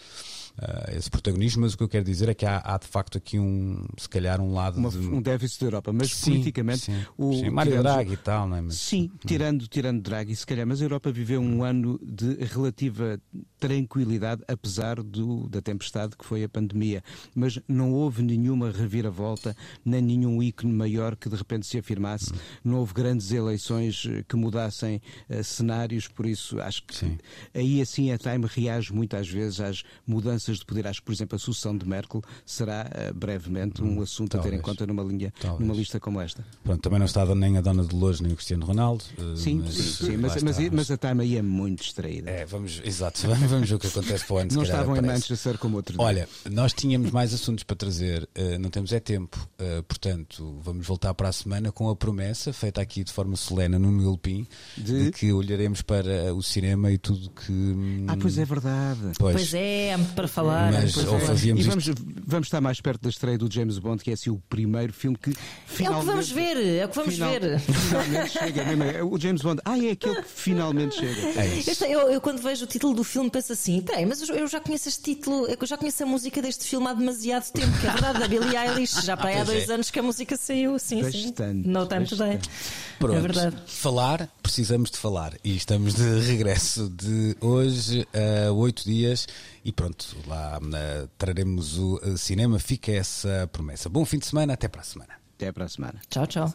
uh, esse protagonismo, mas o que eu quero dizer é que há, há de facto aqui um, se calhar, um lado. Uma, de... Um déficit da Europa, mas sim, politicamente. Sim, o, sim, Mário tirando, Draghi e tal, não é? Mas, sim, tirando, tirando Draghi, se calhar, mas a Europa viveu um ano de relativa tranquilidade, apesar do, da tempestade que foi a pandemia. Mas não houve nenhuma reviravolta, nem nenhum ícone maior que de repente se afirmasse. Hum. Não houve grandes eleições eh, que mudassem uh, cenários, por isso acho que sim. aí assim a Time reage muitas vezes às mudanças mudanças de poder. Acho que, por exemplo, a sucessão de Merkel será uh, brevemente um hum, assunto talvez, a ter em conta numa, linha, numa lista como esta. Pronto, também não está nem a Dona de Lourdes nem o Cristiano Ronaldo. Uh, sim, mas, sim, sim, mas, mas, mas, a Time aí é muito distraída. É, vamos, exato, (laughs) vamos, vamos ver o que acontece para o ano. Não estavam em aparece. Manchester como outro dia. Olha, nós tínhamos mais assuntos para trazer, eh, não temos é tempo, portanto, vamos voltar para a semana com a promessa, feita aqui de forma solene no Milpim, de? De? que olharemos para o cinema e tudo que. hum, Ah, pois é verdade. Pois, Pois é, para falar. Mas, ou é. fazíamos E isto- vamos, vamos estar mais perto da estreia do James Bond, que é assim o primeiro filme que É o que finalmente. vamos ver, é o que vamos final- ver. Finalmente chega. mesmo, é O James Bond. Ah, é aquele que finalmente chega. É. Este- eu, eu quando vejo o título do filme penso assim, peraí, mas eu, já conheço este título, eu já conheço a música deste filme há demasiado tempo, que é verdade, da Billie Eilish, já para aí há dois é. anos que a música saiu, sim, Bastante, sim. No Time Today. Pronto, É verdade. falar, precisamos de falar. E estamos de (laughs) regresso de hoje a oito dias. E pronto, lá traremos o eh, cinema. Fica essa promessa. Bom fim de semana, até para a semana. Até para a semana. Tchau, tchau.